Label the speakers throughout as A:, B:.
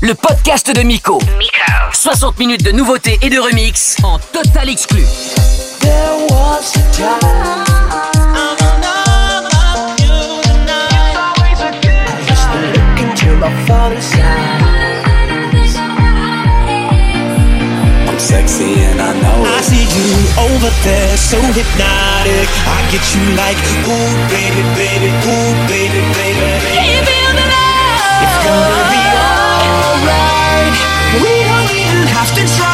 A: le podcast de Miko. Miko. 60 minutes de nouveautés et de remix en total exclu. There was a time.
B: I'm sexy and I know. I see you over there, so hypnotic. I get you like, ooh, baby, baby, ooh, baby, baby. Can you feel the love? We don't even have to try.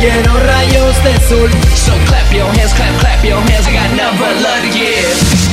C: Lleno rayos de sol
A: So clap your hands, clap, clap your hands. I got nothing but love to give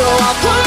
D: So
E: I'll put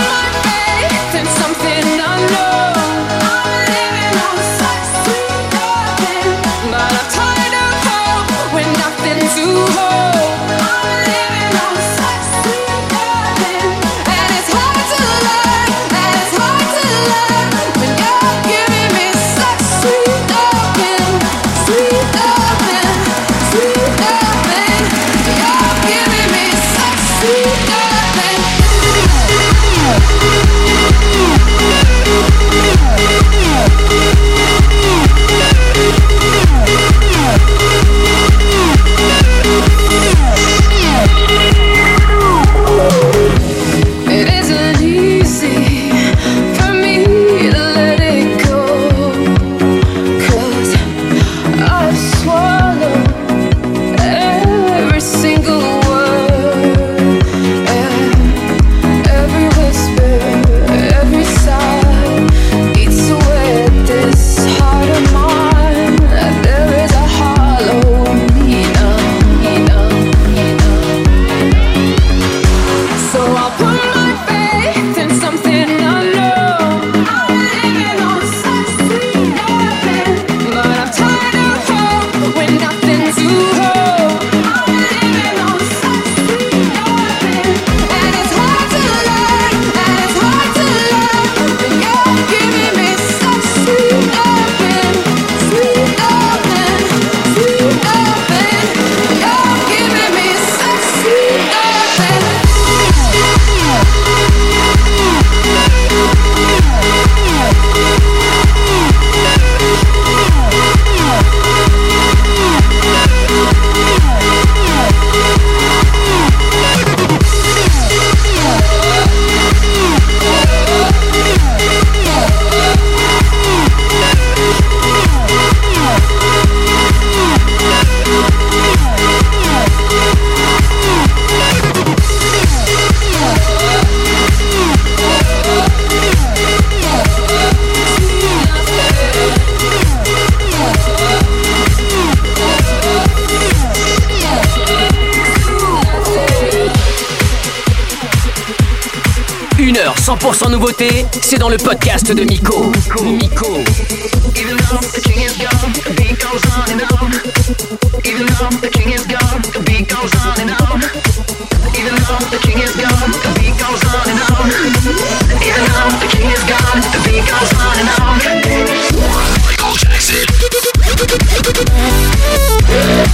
F: c'est dans le podcast de Miko. Miko.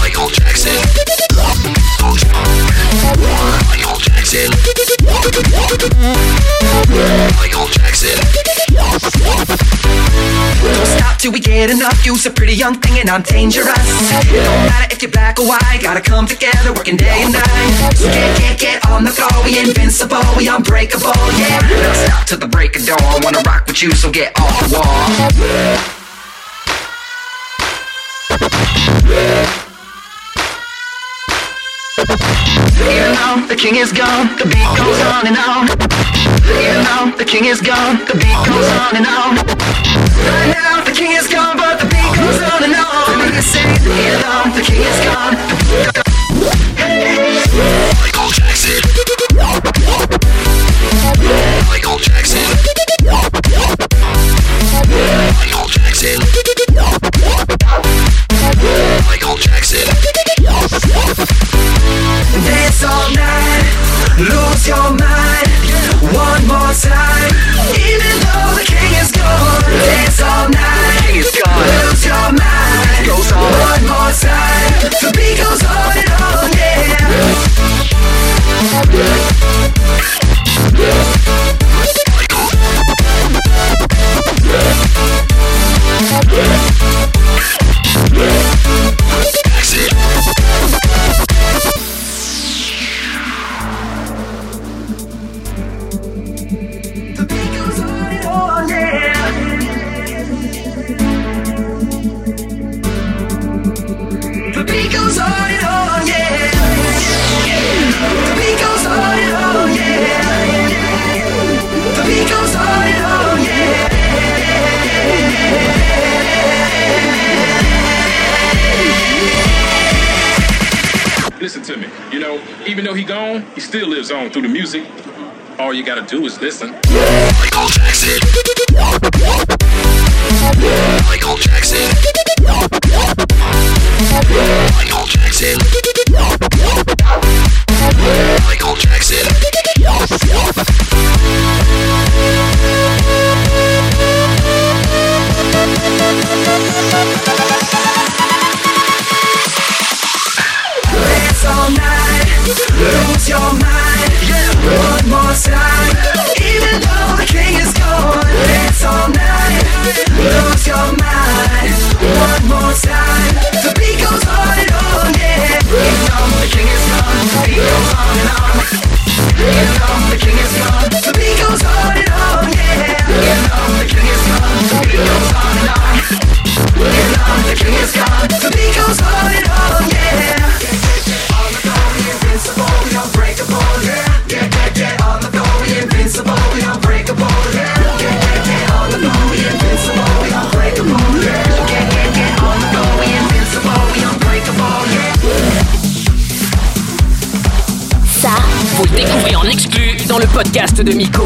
G: Michael Jackson. Michael Jackson. Stop till we get enough. You's a pretty young thing and I'm dangerous. It don't matter if you're black or white, gotta come together, working day and night. So get, get, get on the floor. We invincible, we unbreakable, yeah. Now stop till the break of dawn. Wanna rock with you, so get off the wall. Yeah. The king is gone, the beat goes on and on. You know, the king is gone, the beat goes on and on. Right now, the king is gone, but the beat goes on and on. The king is gone.
F: this de
H: micro.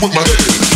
H: With my head.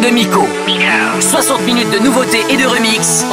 A: De Miko. 60 minutes de nouveautés et de remix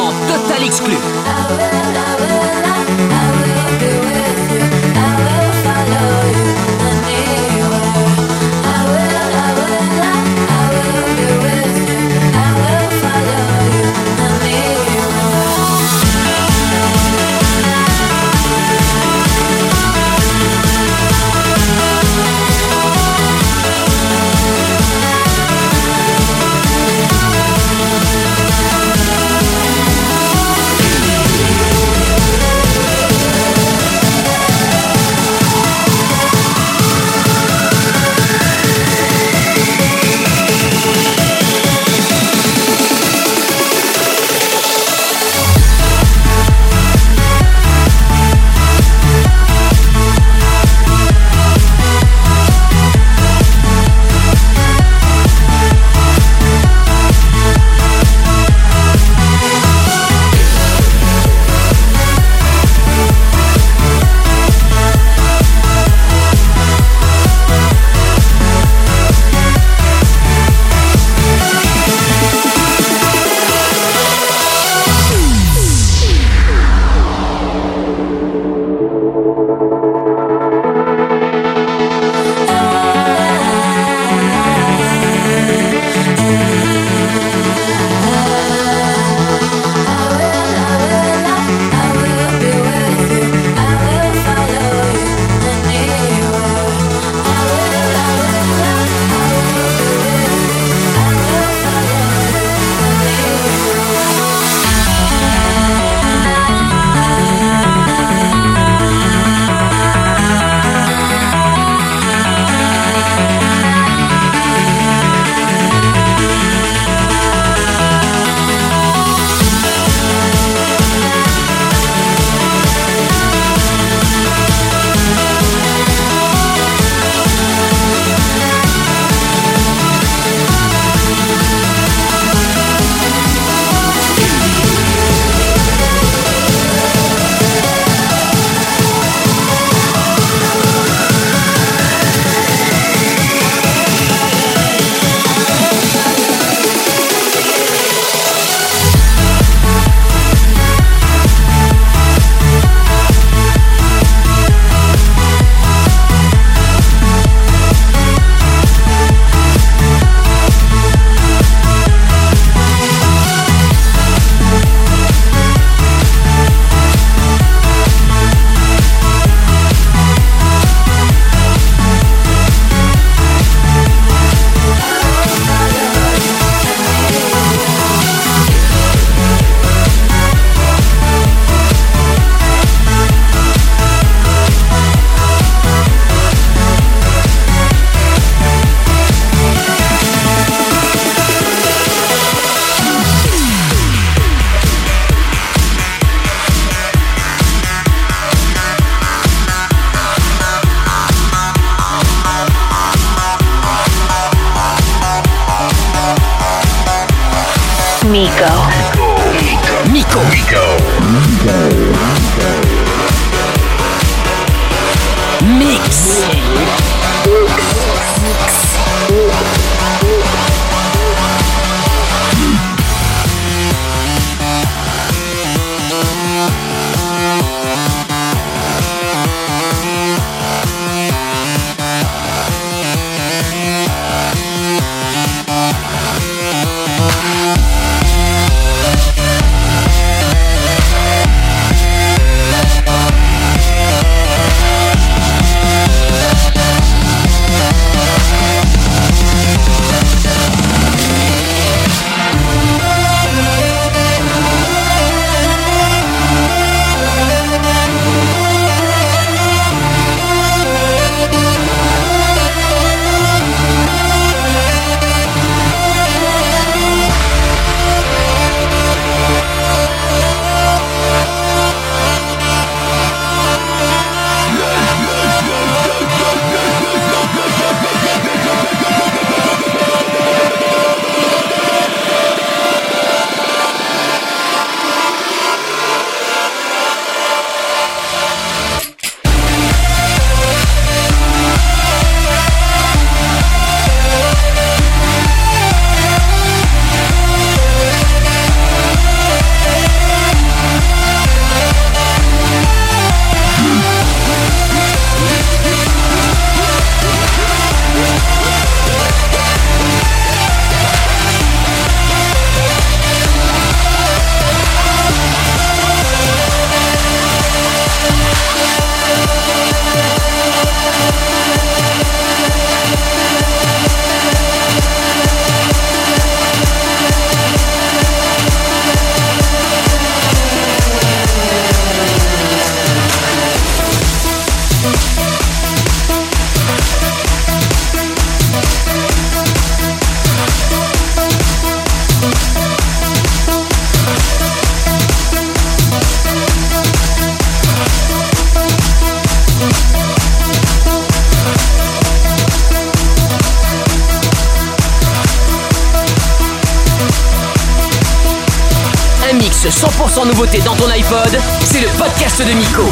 A: C'est le podcast de Miko.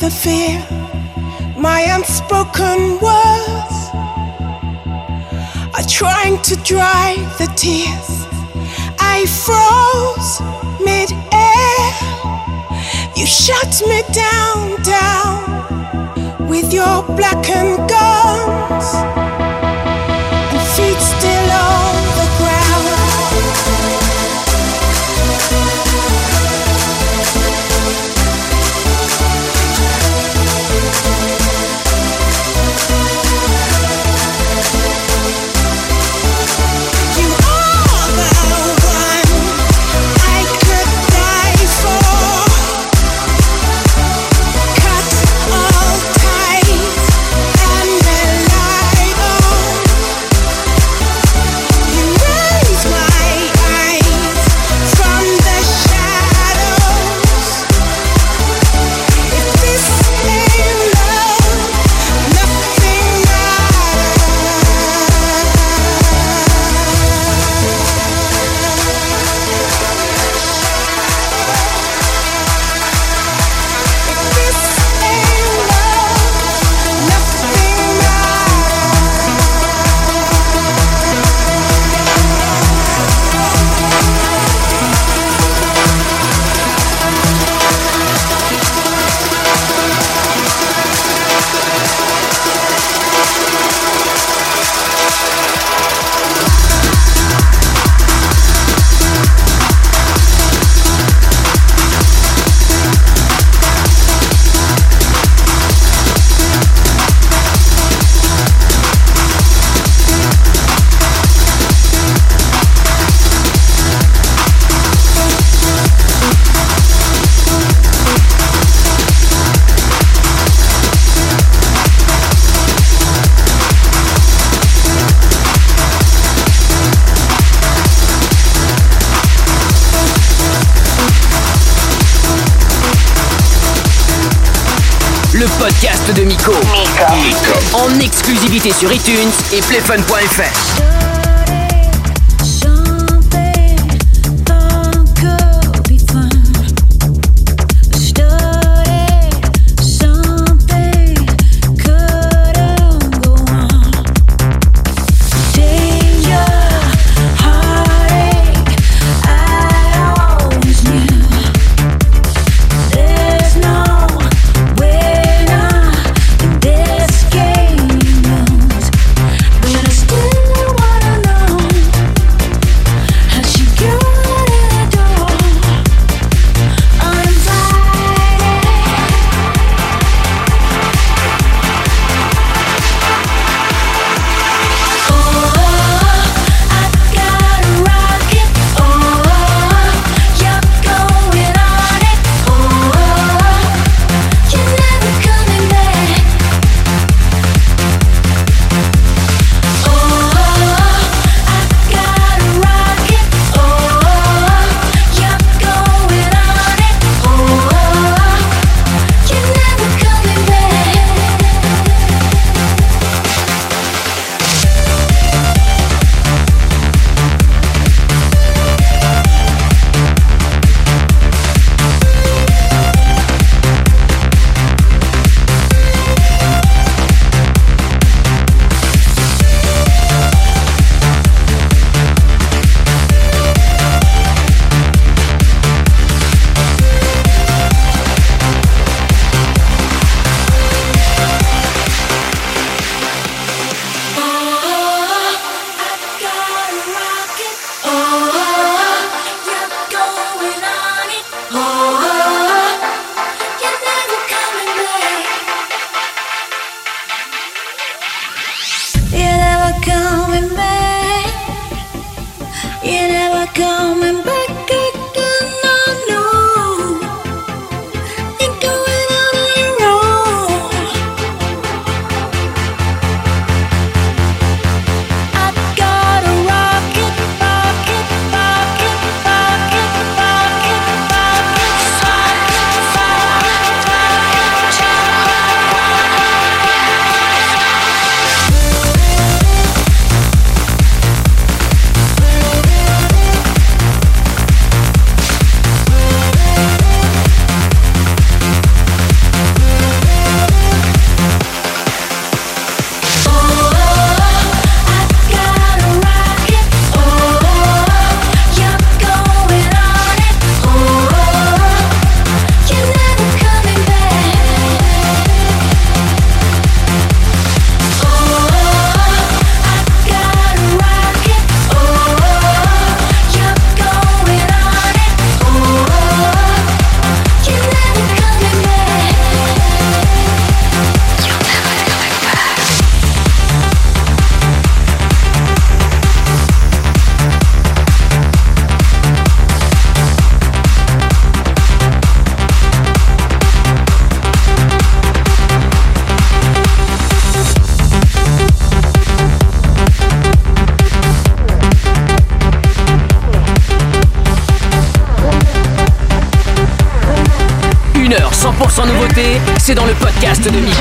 I: the fear, my unspoken words are trying to dry the tears. I froze mid air. You shut me down, down with your blackened
A: gun. disponibilité sur iTunes et playfun.fr. c'est dans le podcast de Mix.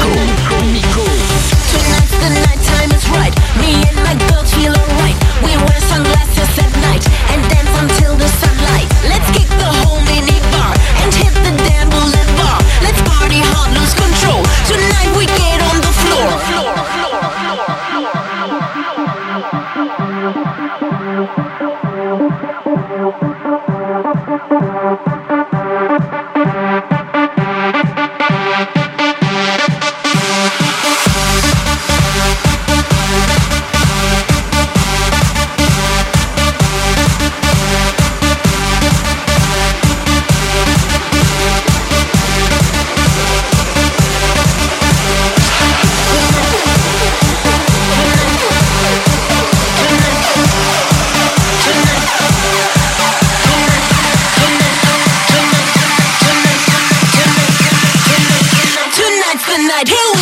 A: right here.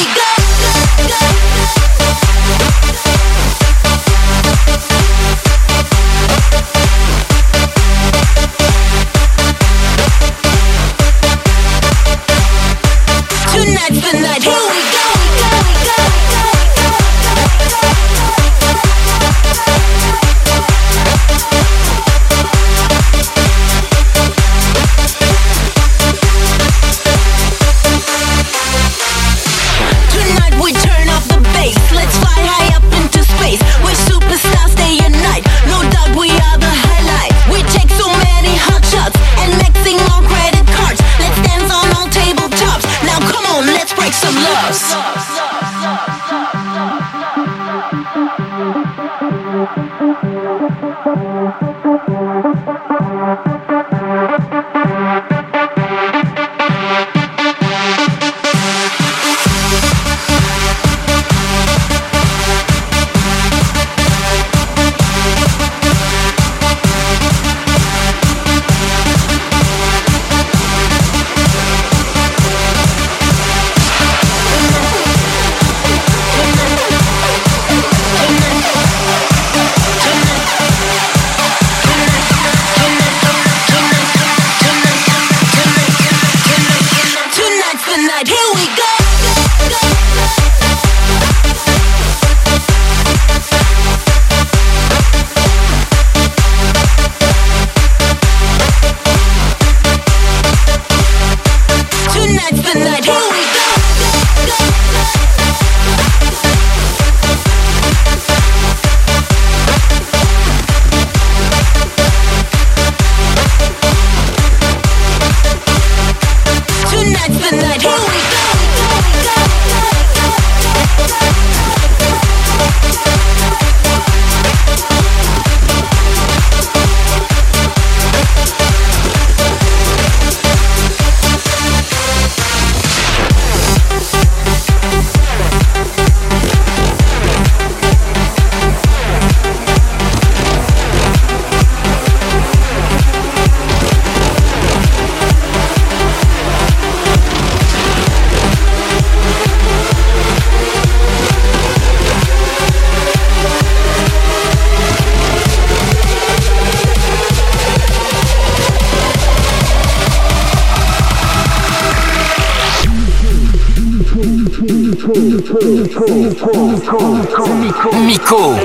J: Miko.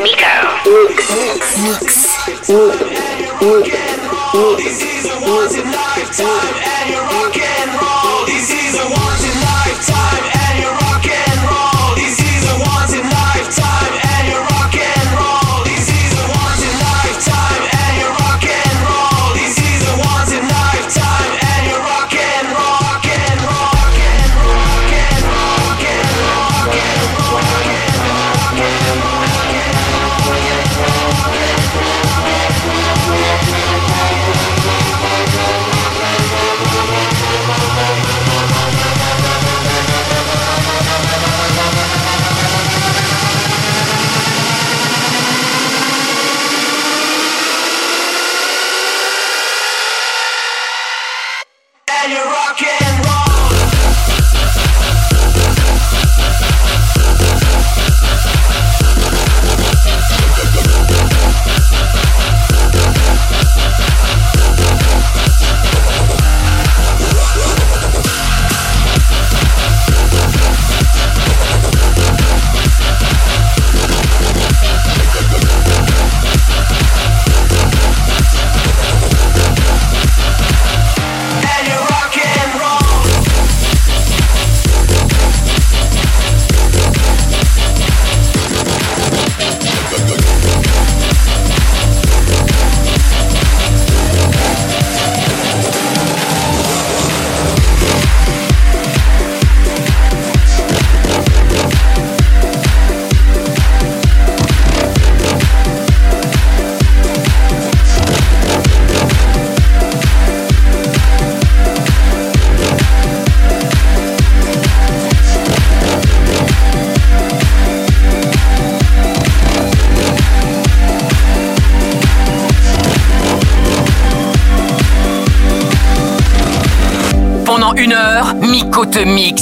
A: микс.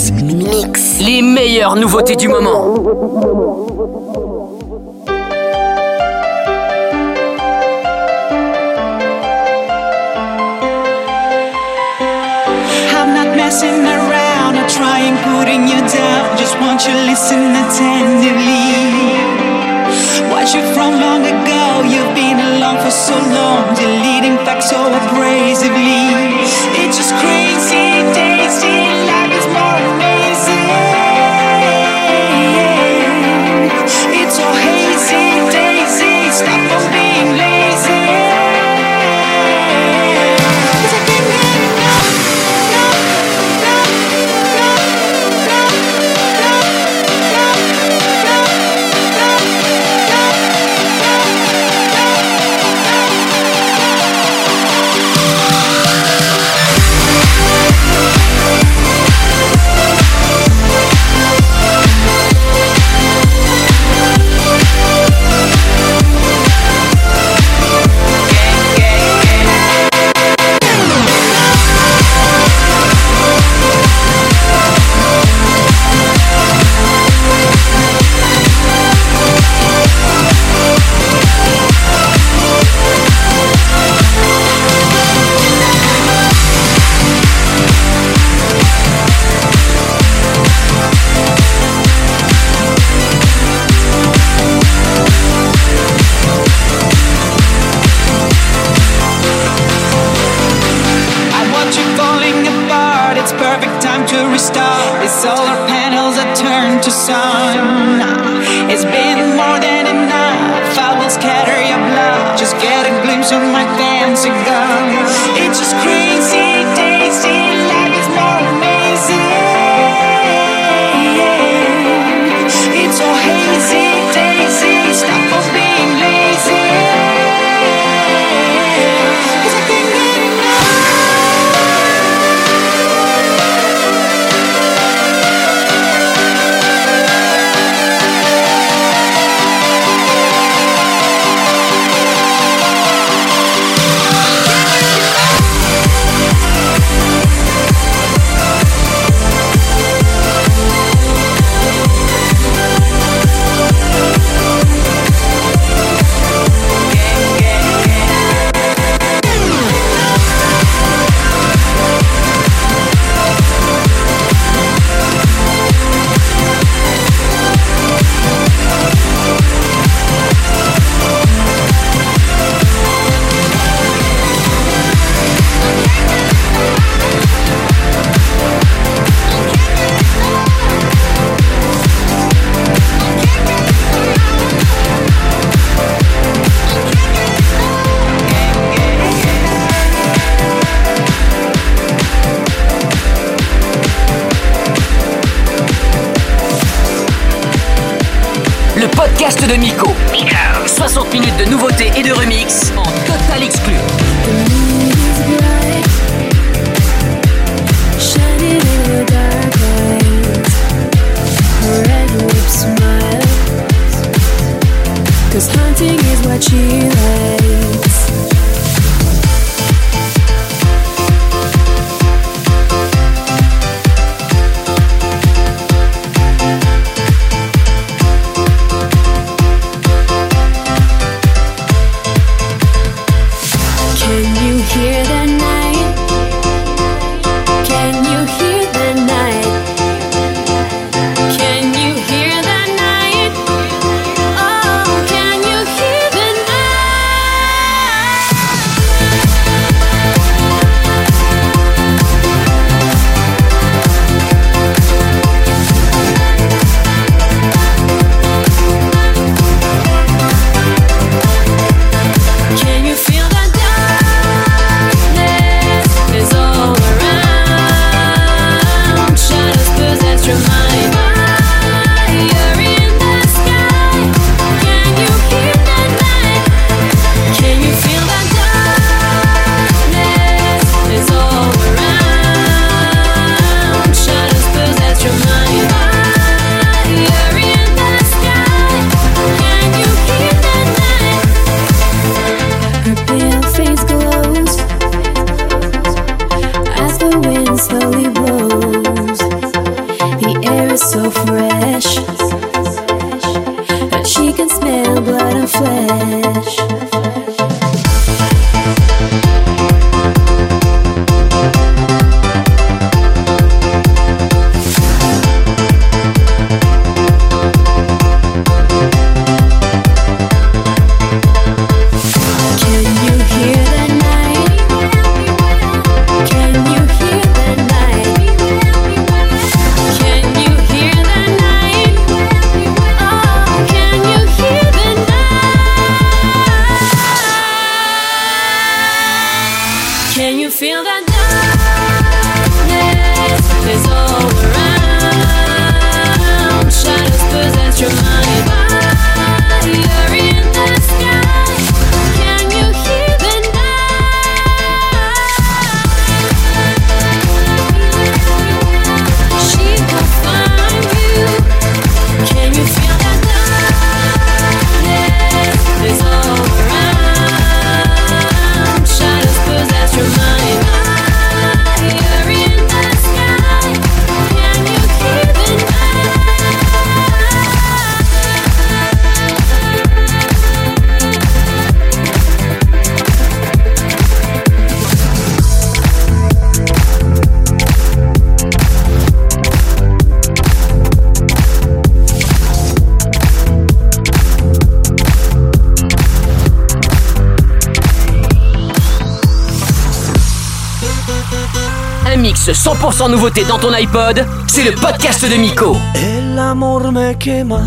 A: 100% nouveauté dans ton iPod, c'est le podcast de Miko.
K: El amor me quema,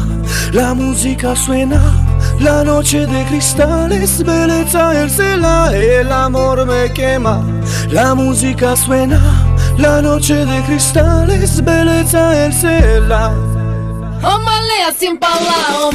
K: la música suena, La noche de cristales, bellezza el cela, el amor me quema, la música suena. La noche de cristales, bellezza el cela.
L: Ô Malê, assim pra lá, ô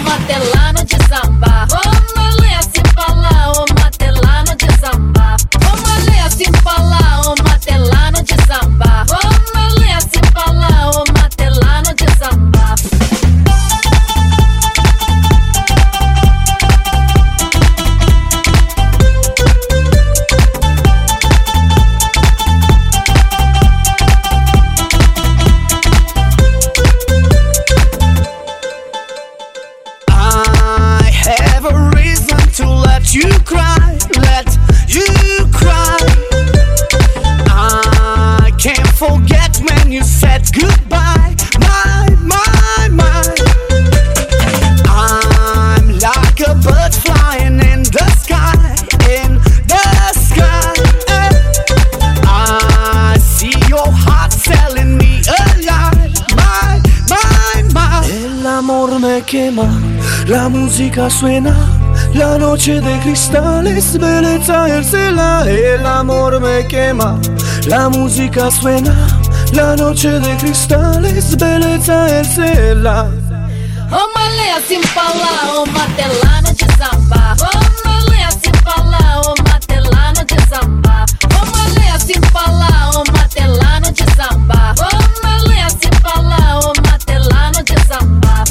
K: música suena, la noche de cristales, belleza ercela, el amor me quema. La música suena, la noche de cristales, belleza
L: ercela. Oh, malea sin pala, oh, matelano de samba. Oh, malea sin pala, oh, matelano de samba. Oh, malea sin pala, oh, matelano de samba. Oh, malea sin pala, oh, matelano de samba.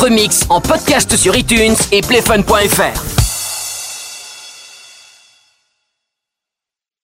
H: Retrouve d'autres mix en podcast sur iTunes et playfun.fr.